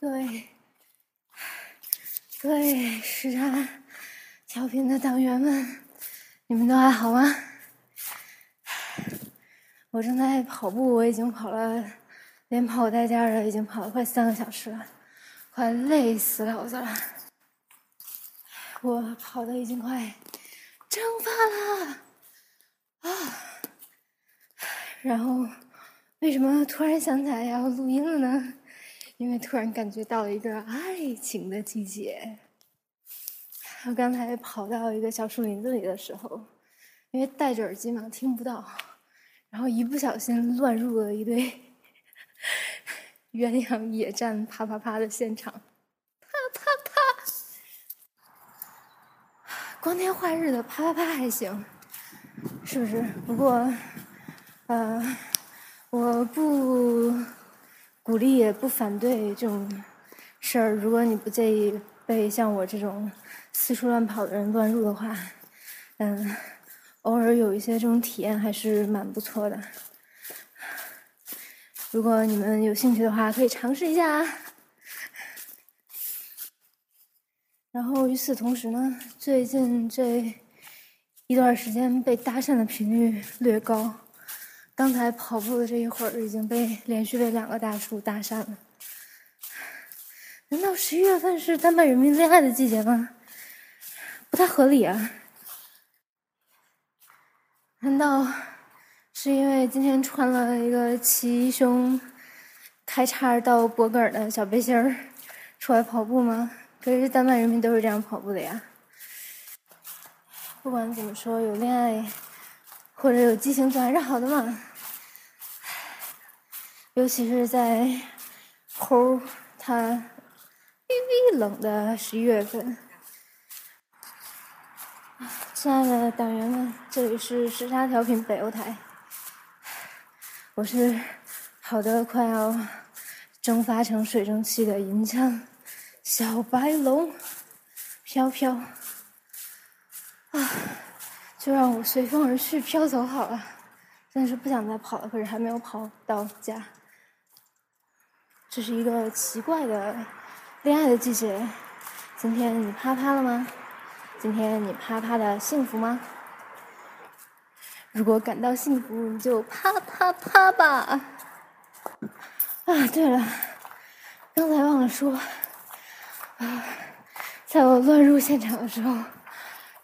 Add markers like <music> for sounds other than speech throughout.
各位，各位时差调频的党员们，你们都还好吗？我正在跑步，我已经跑了，连跑带颠的，已经跑了快三个小时了，快累死老子了。我跑的已经快蒸发了啊！然后为什么突然想起来要录音了呢？因为突然感觉到了一个爱情的季节。我刚才跑到一个小树林子里的时候，因为戴着耳机嘛，听不到，然后一不小心乱入了一堆 <laughs> 鸳鸯野战啪啪啪的现场，啪啪啪，光天化日的啪啪啪还行，是不是？不过，呃，我不。鼓励也不反对这种事儿。如果你不介意被像我这种四处乱跑的人乱入的话，嗯，偶尔有一些这种体验还是蛮不错的。如果你们有兴趣的话，可以尝试一下。然后与此同时呢，最近这一段时间被搭讪的频率略高。刚才跑步的这一会儿，已经被连续被两个大叔搭讪了。难道十一月份是丹麦人民恋爱的季节吗？不太合理啊！难道是因为今天穿了一个齐胸、开叉到脖梗的小背心儿出来跑步吗？可是丹麦人民都是这样跑步的呀。不管怎么说，有恋爱或者有激情总还是好的嘛。尤其是在齁它微微冷的十一月份，亲爱的党员们，这里是时差调频北欧台，我是跑得快要蒸发成水蒸气的银枪小白龙飘飘。啊，就让我随风而去飘走好了，真的是不想再跑了，可是还没有跑到家。这是一个奇怪的恋爱的季节。今天你啪啪了吗？今天你啪啪的幸福吗？如果感到幸福，你就啪啪啪吧。啊，对了，刚才忘了说，啊，在我乱入现场的时候，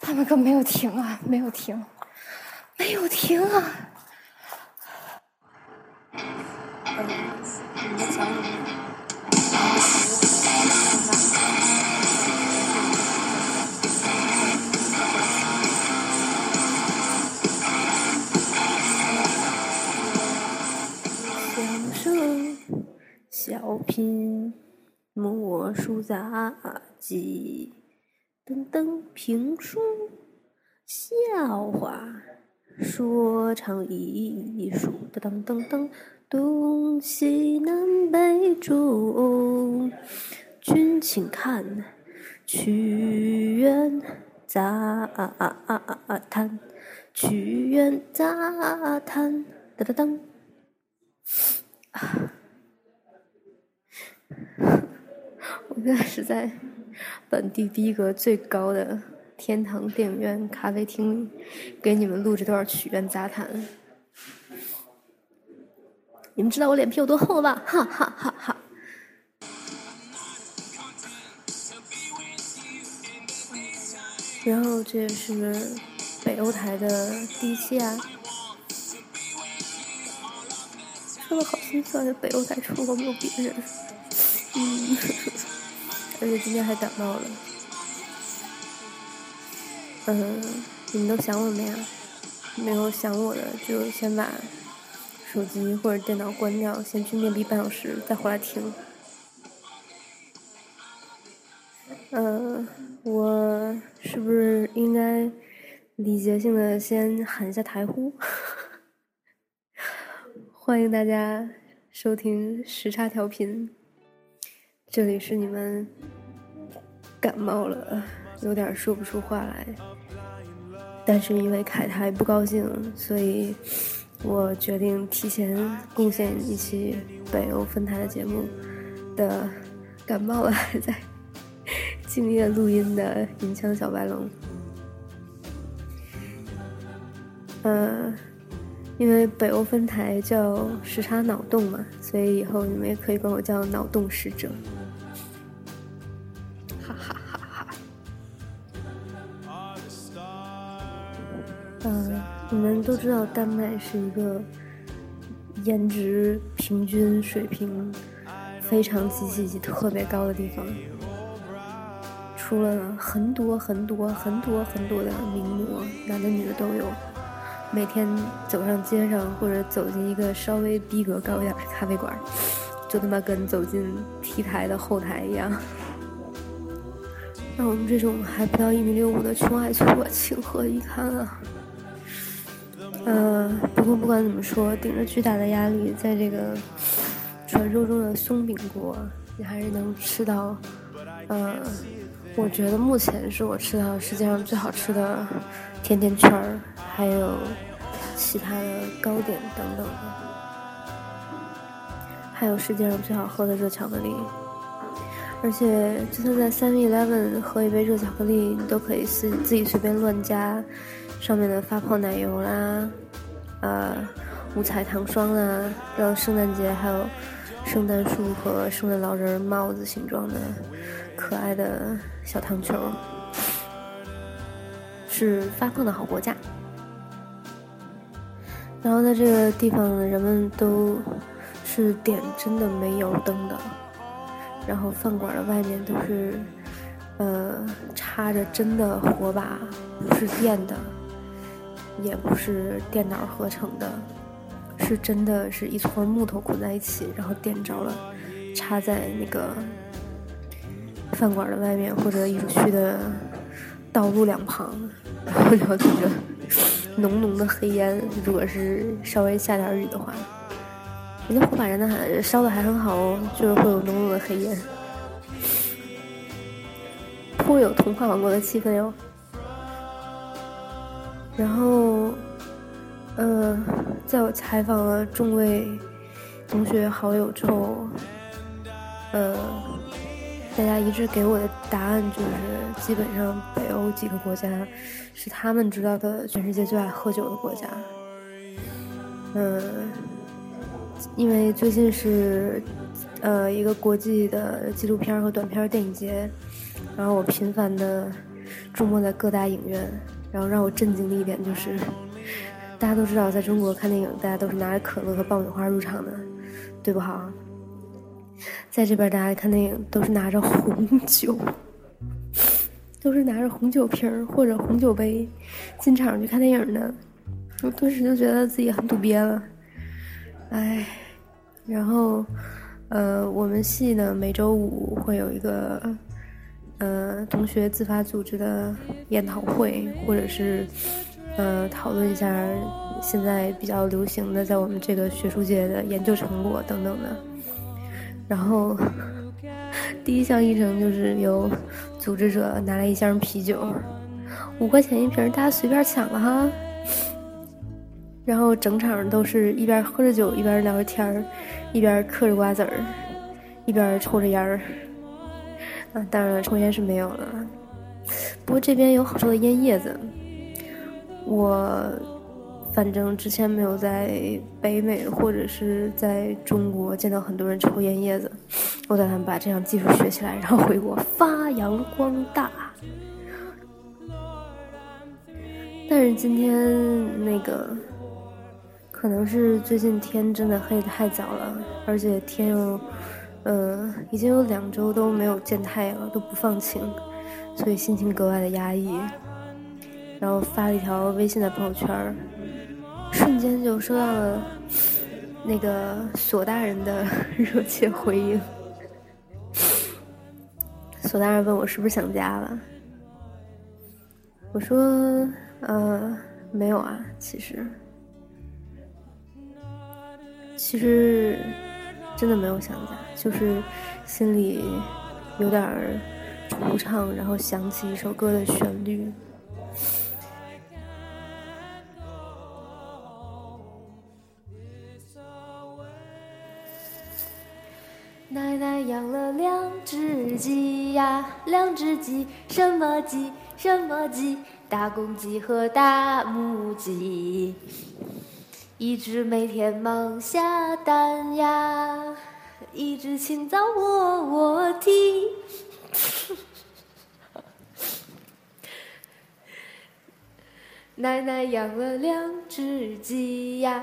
他们可没有停啊，没有停，没有停啊。相声小品魔术杂技，噔噔评书笑话说唱艺术，噔噔噔。东西南北中，君请看，屈原杂谈，屈原杂谈，哒哒当。我现在是在本地逼格最高的天堂电影院咖啡厅里，给你们录这段曲苑杂谈。你们知道我脸皮有多厚吧？哈哈哈哈！然后这是北欧台的第一期啊，说的好心酸，北欧台除了我没有别人。嗯，<laughs> 而且今天还感冒了。嗯，你们都想我没啊？没有想我的就先把。手机或者电脑关掉，先去面壁半小时，再回来听。嗯，我是不是应该礼节性的先喊一下台呼？<laughs> 欢迎大家收听时差调频，这里是你们感冒了，有点说不出话来，但是因为凯台不高兴，所以。我决定提前贡献一期北欧分台的节目的感冒了还在敬业录音的银枪小白龙。呃，因为北欧分台叫时差脑洞嘛，所以以后你们也可以管我叫脑洞使者。哈哈哈哈！嗯，<laughs> 你们都知道丹麦是一个颜值平均水平非常极其极特别高的地方，出了很多很多很多很多的名模，男的女的都有。每天走上街上，或者走进一个稍微逼格高一点的咖啡馆，就他妈跟走进 T 台的后台一样。让我们这种还不到一米六五的穷矮矬情何以堪啊！呃，不过不管怎么说，顶着巨大的压力，在这个传说中的松饼国，你还是能吃到，呃，我觉得目前是我吃到世界上最好吃的甜甜圈儿。还有其他的糕点等等，还有世界上最好喝的热巧克力。而且，就算在 Seven Eleven 喝一杯热巧克力，你都可以自自己随便乱加上面的发泡奶油啦，呃，五彩糖霜啦，让圣诞节还有圣诞树和圣诞老人帽子形状的可爱的小糖球，是发胖的好国家。然后在这个地方，人们都是点真的煤油灯的，然后饭馆的外面都是，呃，插着真的火把，不是电的，也不是电脑合成的，是真的是一撮木头捆在一起，然后点着了，插在那个饭馆的外面或者艺术区的道路两旁，然后就顶着。浓浓的黑烟，如果是稍微下点雨的话，人家火把燃的烧的还很好哦，就是会有浓浓的黑烟，颇有童话王国的气氛哟。然后，呃，在我采访了众位同学好友之后，呃。大家一致给我的答案就是，基本上北欧几个国家是他们知道的全世界最爱喝酒的国家。嗯，因为最近是呃一个国际的纪录片和短片电影节，然后我频繁的出没在各大影院，然后让我震惊的一点就是，大家都知道在中国看电影，大家都是拿着可乐和爆米花入场的，对不好？在这边，大家看电影都是拿着红酒，都是拿着红酒瓶或者红酒杯进场去看电影的。我顿时就觉得自己很土鳖了，哎。然后，呃，我们系呢每周五会有一个呃同学自发组织的研讨会，或者是呃讨论一下现在比较流行的在我们这个学术界的研究成果等等的。然后，第一项议程就是由组织者拿来一箱啤酒，五块钱一瓶，大家随便抢了哈。然后整场都是一边喝着酒，一边聊着天儿，一边嗑着瓜子儿，一边抽着烟儿。啊，当然了，抽烟是没有了。不过这边有好抽的烟叶子，我。反正之前没有在北美或者是在中国见到很多人抽烟叶子，我打算把这项技术学起来，然后回国发扬光大。但是今天那个，可能是最近天真的黑的太早了，而且天又，呃，已经有两周都没有见太阳了，都不放晴，所以心情格外的压抑。然后发了一条微信的朋友圈瞬间就收到了那个索大人的热切回应。<laughs> 索大人问我是不是想家了，我说呃没有啊，其实其实真的没有想家，就是心里有点惆怅，然后想起一首歌的旋律。奶奶养了两只鸡呀，两只鸡，什么鸡？什么鸡？大公鸡和大母鸡。一只每天忙下蛋呀，一只清早窝窝啼。<laughs> 奶奶养了两只鸡呀，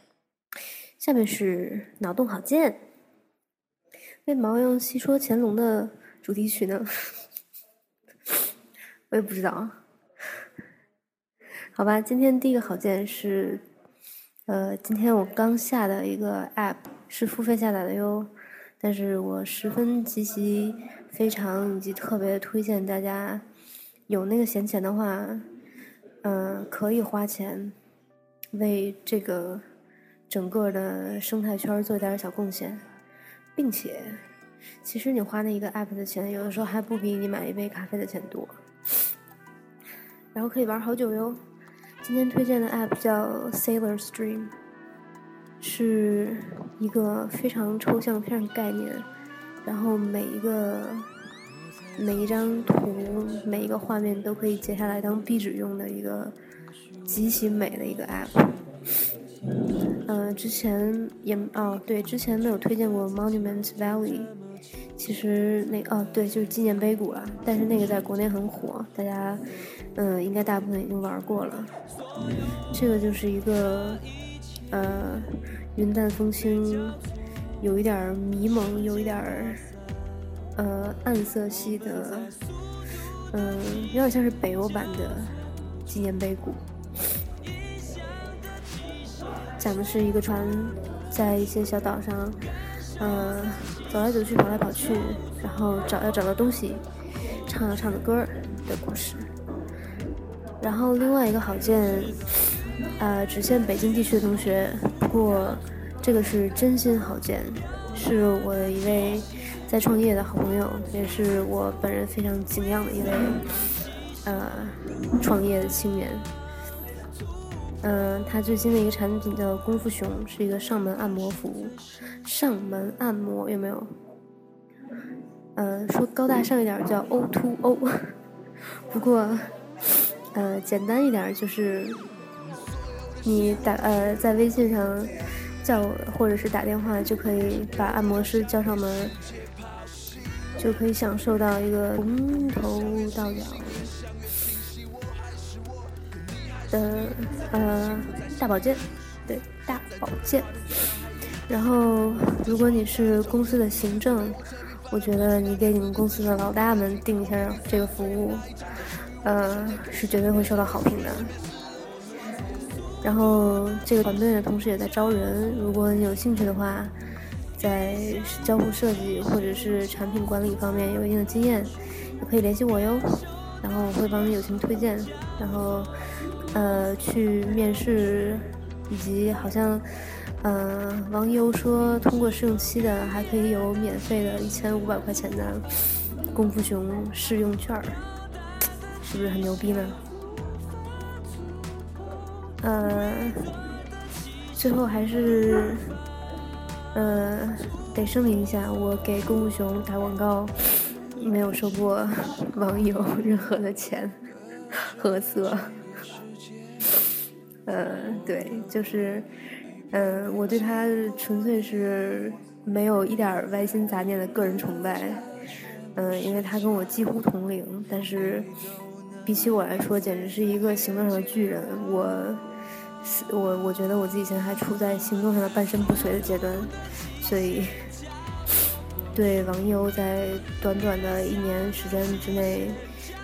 下面是脑洞好剑。为毛用戏说乾隆的主题曲呢？我也不知道啊。好吧，今天第一个好剑是，呃，今天我刚下的一个 App，是付费下载的哟。但是我十分极其非常以及特别推荐大家。有那个闲钱的话，嗯，可以花钱为这个整个的生态圈做点小贡献，并且，其实你花那一个 app 的钱，有的时候还不比你买一杯咖啡的钱多。然后可以玩好久哟。今天推荐的 app 叫 Sailor Stream，是一个非常抽象、非常概念，然后每一个。每一张图，每一个画面都可以截下来当壁纸用的一个极其美的一个 app。嗯，之前也哦对，之前没有推荐过 Monument Valley。其实那哦对，就是纪念碑谷了。但是那个在国内很火，大家嗯应该大部分已经玩过了。这个就是一个呃云淡风轻，有一点迷蒙，有一点。呃，暗色系的，嗯，有点像是北欧版的纪念碑谷。讲的是一个船在一些小岛上，呃，走来走去，跑来跑去，然后找要找到东西，唱要唱的歌的故事。然后另外一个好见，呃，只限北京地区的同学，不过这个是真心好见，是我的一位。在创业的好朋友，也是我本人非常敬仰的一位，呃，创业的青年。嗯，他最新的一个产品叫功夫熊，是一个上门按摩服务。上门按摩有没有？嗯，说高大上一点叫 O to O，<laughs> 不过，呃，简单一点就是你打呃在微信上叫或者是打电话就可以把按摩师叫上门。就可以享受到一个从头到脚的呃大保健，对大保健。然后，如果你是公司的行政，我觉得你给你们公司的老大们定一下这个服务，呃，是绝对会受到好评的。然后，这个团队呢，同时也在招人，如果你有兴趣的话。在交互设计或者是产品管理方面有一定的经验，也可以联系我哟。然后我会帮你友情推荐，然后呃去面试，以及好像呃网友说通过试用期的还可以有免费的一千五百块钱的功夫熊试用券儿，是不是很牛逼呢？呃，最后还是。呃，得声明一下，我给功夫熊打广告，没有收过网友 <laughs> 任何的钱和色。呃，对，就是，呃，我对他纯粹是没有一点歪心杂念的个人崇拜。嗯，因为他跟我几乎同龄，但是比起我来说，简直是一个行动上的巨人。我。我我觉得我自己现在还处在行动上的半身不遂的阶段，所以对网友在短短的一年时间之内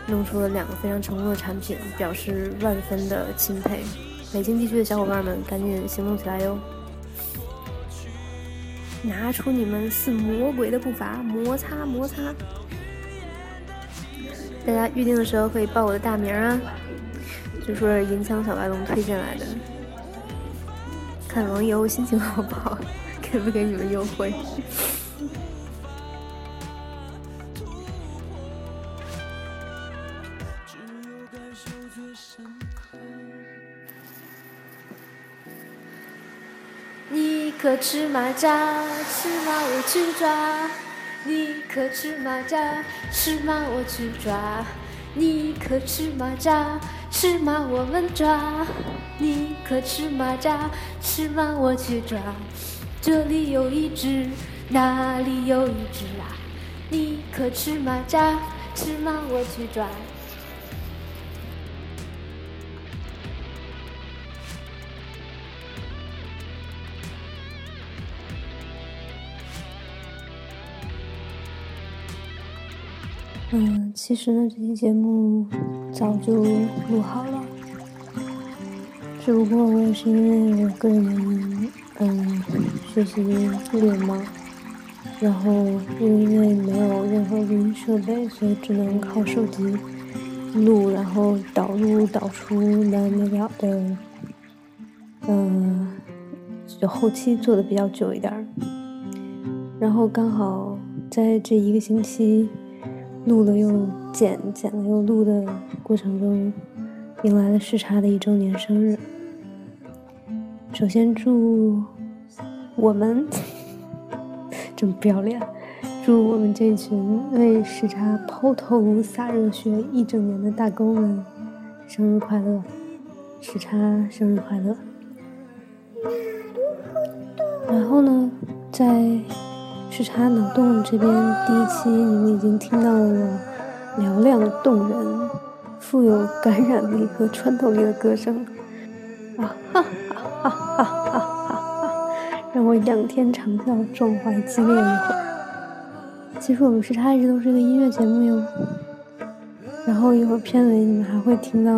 弄出了两个非常成功的产品，表示万分的钦佩。北京地区的小伙伴们，赶紧行动起来哟！拿出你们似魔鬼的步伐，摩擦摩擦。大家预定的时候可以报我的大名啊，就说是银枪小白龙推荐来的。看网友心情好不好，<laughs> 给不给你们优惠？可吃蚂蚱？吃吗？我去抓。你可吃蚂蚱？吃吗？我去抓。你可吃蚂蚱？吃吗？我们抓。你可吃蚂蚱？吃吗？我去抓。这里有一只，那里有一只啊。你可吃蚂蚱？吃吗？我去抓。嗯，其实呢，这期节目早就录好了，只不过我也是因为我个人，嗯，学习特别忙，然后又因为没有任何录音设备，所以只能靠手机录，然后导入导出完没了的，嗯，就后期做的比较久一点，然后刚好在这一个星期。录了又剪，剪了又录的过程中，迎来了时差的一周年生日。首先祝我们 <laughs> 这么不要脸，祝我们这群为时差抛头洒热血一整年的大哥们生日快乐！时差生日快乐！然后呢，在。时差脑洞这边第一期，你们已经听到了我嘹亮动人、富有感染力和穿透力的歌声，啊哈哈哈哈哈哈！让我仰天长啸，壮怀激烈一会儿。其实我们时差一直都是一个音乐节目哟。然后一会儿片尾你们还会听到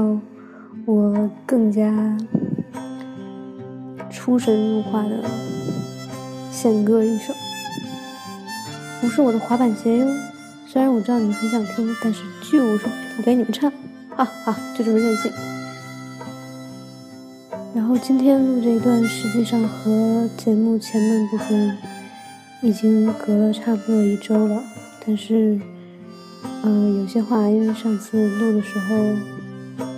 我更加出神入化的献歌一首。不是我的滑板鞋哟，虽然我知道你们很想听，但是就是不给你们唱，哈哈，就这么任性。然后今天录这一段，实际上和节目前半部分已经隔了差不多一周了，但是，嗯，有些话因为上次录的时候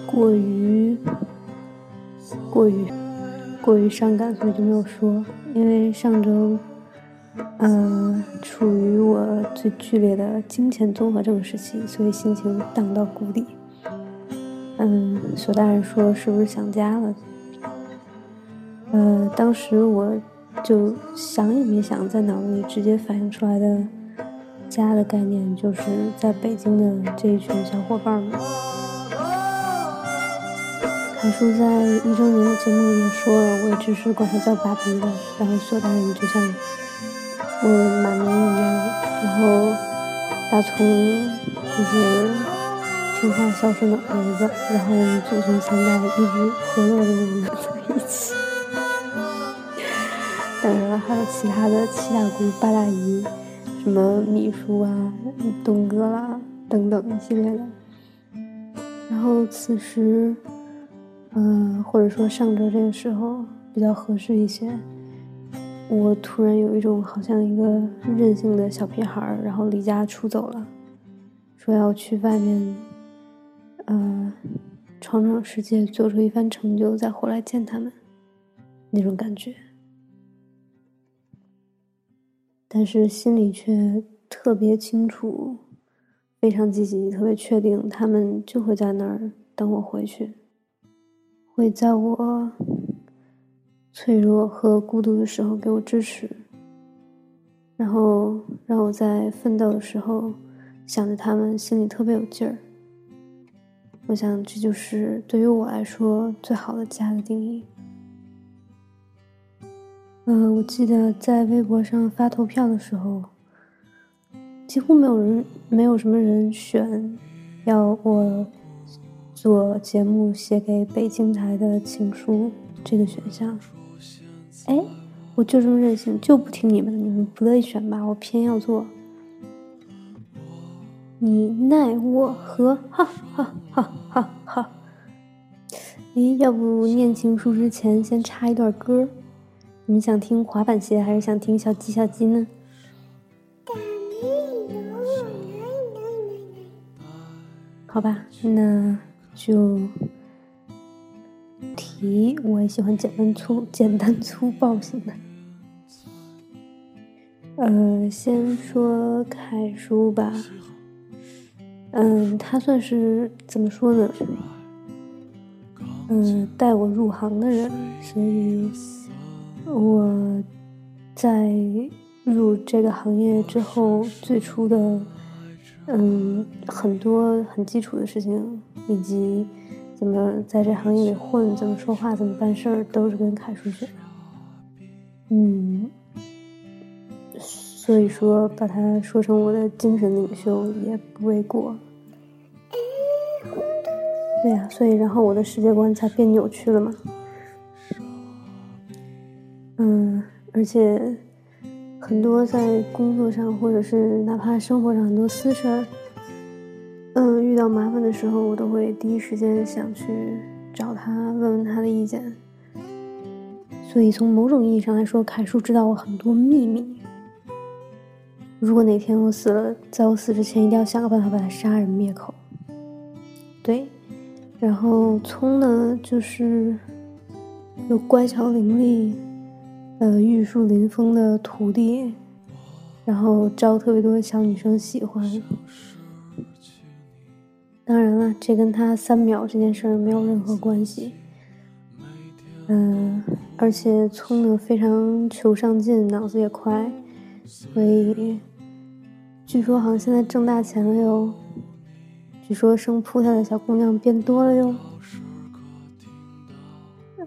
过于过于过于伤感，所以就没有说。因为上周。呃，处于我最剧烈的金钱综合症时期，所以心情荡到谷底。嗯，索大人说是不是想家了？呃，当时我就想也没想，在脑子里直接反映出来的家的概念，就是在北京的这一群小伙伴们。凯叔在一周年的节目里也说了，我也只是管他叫爸比的。然后索大人就像。我马明一样，然后大葱就是听话孝顺的儿子，然后我们祖孙三代一直和乐的融在一起。当然了，还有其他的七大姑八大姨，什么秘书啊、东哥啦等等一系列的。然后此时，嗯，或者说上周这个时候比较合适一些。我突然有一种好像一个任性的小屁孩儿，然后离家出走了，说要去外面，呃，闯闯世界，做出一番成就，再回来见他们，那种感觉。但是心里却特别清楚，非常积极，特别确定，他们就会在那儿等我回去，会在我。脆弱和孤独的时候给我支持，然后让我在奋斗的时候想着他们，心里特别有劲儿。我想这就是对于我来说最好的家的定义。嗯，我记得在微博上发投票的时候，几乎没有人，没有什么人选要我做节目写给北京台的情书这个选项。哎，我就这么任性，就不听你们的，你们不乐意选吧，我偏要做。你奈我何？哈哈哈哈哈！哎，要不念情书之前先插一段歌？你们想听滑板鞋还是想听小鸡小鸡呢？好吧，那就题我也喜欢简单粗简单粗暴型的。呃，先说楷书吧。嗯，他算是怎么说呢？嗯，带我入行的人，所以我在入这个行业之后，最初的嗯很多很基础的事情，以及怎么在这行业里混，怎么说话，怎么办事儿，都是跟凯叔学的。嗯，所以说把他说成我的精神领袖也不为过。对呀，所以然后我的世界观才变扭曲了嘛。嗯，而且很多在工作上或者是哪怕生活上很多私事儿，嗯，遇到麻烦的时候，我都会第一时间想去找他问问他的意见。所以从某种意义上来说，凯叔知道我很多秘密。如果哪天我死了，在我死之前一定要想个办法把他杀人灭口。对。然后聪呢，就是有乖巧伶俐、呃玉树临风的徒弟，然后招特别多小女生喜欢。当然了，这跟他三秒这件事没有任何关系。嗯，而且聪呢非常求上进，脑子也快，所以据说好像现在挣大钱了哟。据说生扑他的小姑娘变多了哟。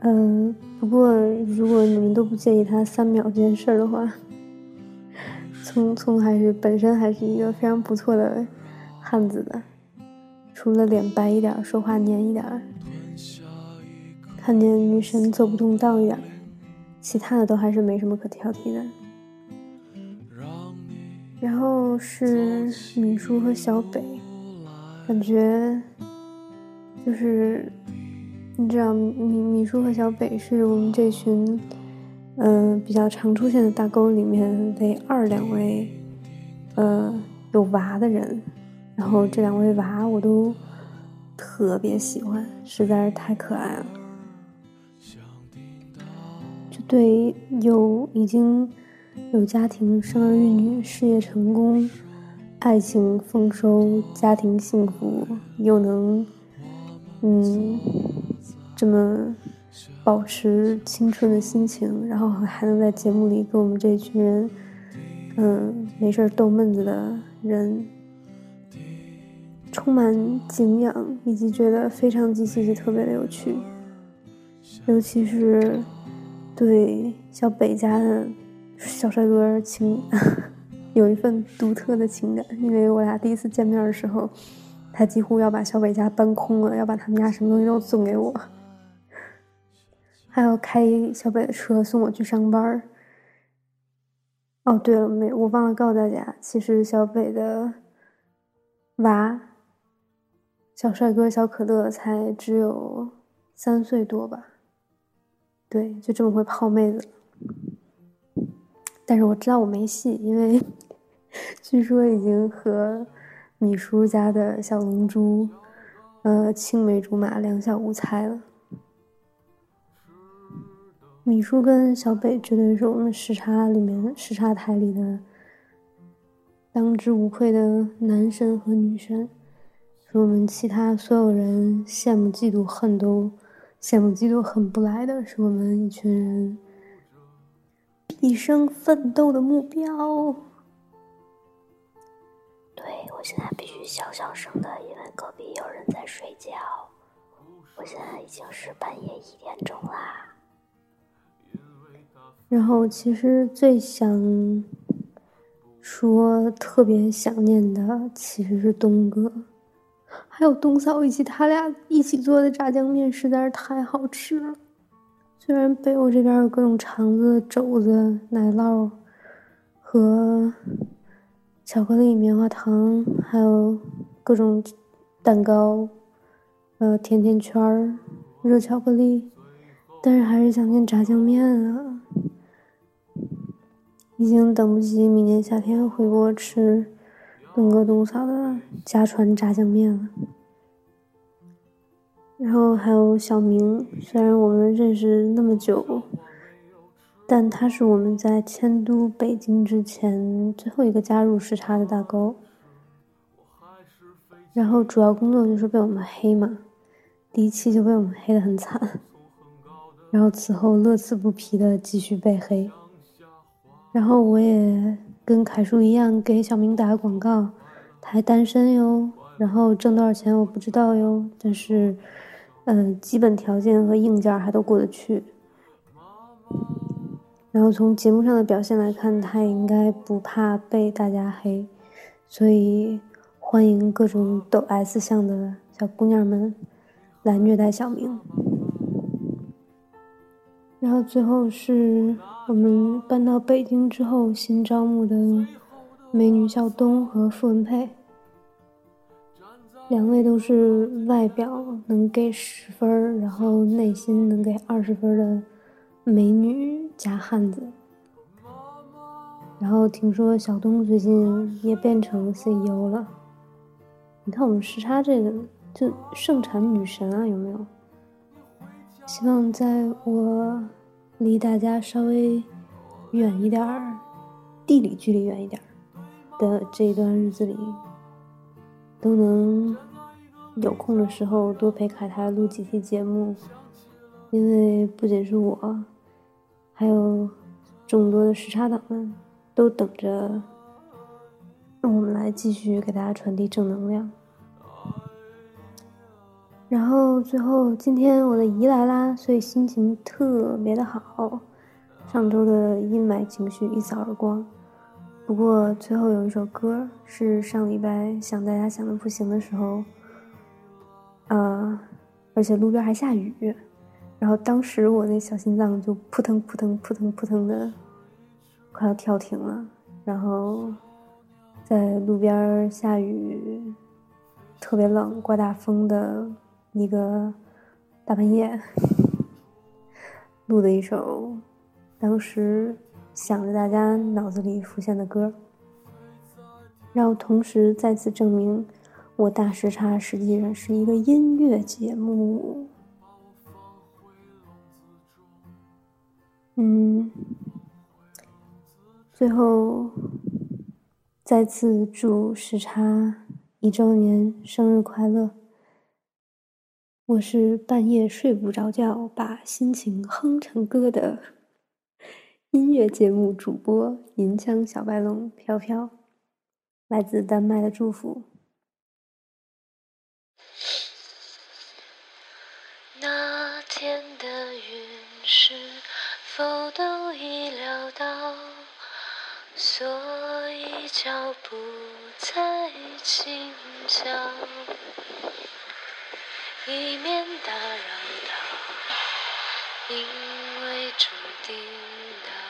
嗯，不过如果你们都不介意他三秒这件事的话，聪聪还是本身还是一个非常不错的汉子的，除了脸白一点，说话黏一点，看见女神走不动道一点，其他的都还是没什么可挑剔的。然后是米叔和小北。感觉就是，你知道，米米叔和小北是我们这群，嗯，比较常出现的大沟里面唯二两位，呃，有娃的人。然后这两位娃我都特别喜欢，实在是太可爱了。就对有已经有家庭、生儿育女、事业成功。爱情丰收，家庭幸福，又能，嗯，这么保持青春的心情，然后还能在节目里跟我们这群人，嗯，没事逗闷子的人，充满敬仰，以及觉得非常极其特别的有趣，尤其是对小北家的小帅哥情。<laughs> 有一份独特的情感，因为我俩第一次见面的时候，他几乎要把小北家搬空了，要把他们家什么东西都送给我，<laughs> 还要开小北的车送我去上班哦，对了，没我忘了告诉大家，其实小北的娃，小帅哥小可乐才只有三岁多吧？对，就这么会泡妹子。但是我知道我没戏，因为 <laughs> 据说已经和米叔家的小龙珠，呃，青梅竹马，两小无猜了。米叔跟小北绝对是我们时差里面时差台里的当之无愧的男神和女神，是我们其他所有人羡慕嫉妒恨都羡慕嫉妒恨不来的，是我们一群人。一生奋斗的目标。对我现在必须小小声的，因为隔壁有人在睡觉。我现在已经是半夜一点钟啦。然后，其实最想说特别想念的，其实是东哥，还有东嫂，以及他俩一起做的炸酱面，实在是太好吃了。虽然北欧这边有各种肠子、肘子、奶酪和巧克力、棉花糖，还有各种蛋糕、呃甜甜圈、热巧克力，但是还是想念炸酱面啊！已经等不及明年夏天回国吃东哥东嫂的家传炸酱面了。然后还有小明，虽然我们认识那么久，但他是我们在迁都北京之前最后一个加入时差的大哥。然后主要工作就是被我们黑嘛，第一期就被我们黑得很惨，然后此后乐此不疲的继续被黑。然后我也跟凯叔一样给小明打个广告，他还单身哟，然后挣多少钱我不知道哟，但是。嗯，基本条件和硬件还都过得去。然后从节目上的表现来看，他也应该不怕被大家黑，所以欢迎各种抖 S 相的小姑娘们来虐待小明。然后最后是我们搬到北京之后新招募的美女小东和傅文佩。两位都是外表能给十分然后内心能给二十分的美女加汉子。然后听说小东最近也变成 CEO 了。你看我们时差这个就盛产女神啊，有没有？希望在我离大家稍微远一点儿，地理距离远一点儿的这一段日子里。都能有空的时候多陪凯台录几期节目，因为不仅是我，还有众多的时差党们都等着让我们来继续给大家传递正能量。然后最后今天我的姨来啦，所以心情特别的好，上周的阴霾情绪一扫而光。不过最后有一首歌是上礼拜想大家想的不行的时候，呃，而且路边还下雨，然后当时我那小心脏就扑腾扑腾扑腾扑腾的，快要跳停了。然后在路边下雨，特别冷，刮大风的一个大半夜，录的一首，当时。想着大家脑子里浮现的歌，然后同时再次证明，我大时差实际上是一个音乐节目。嗯，最后再次祝时差一周年生日快乐！我是半夜睡不着觉，把心情哼成歌的。<laughs> 音乐节目主播银枪小白龙飘飘，来自丹麦的祝福。那天的云是否都已料到？所以脚步再轻巧，以免打扰到，因为注定。的